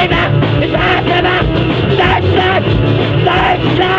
Arbeitgeber ist Arbeitgeber! Deutschland! Deutschland!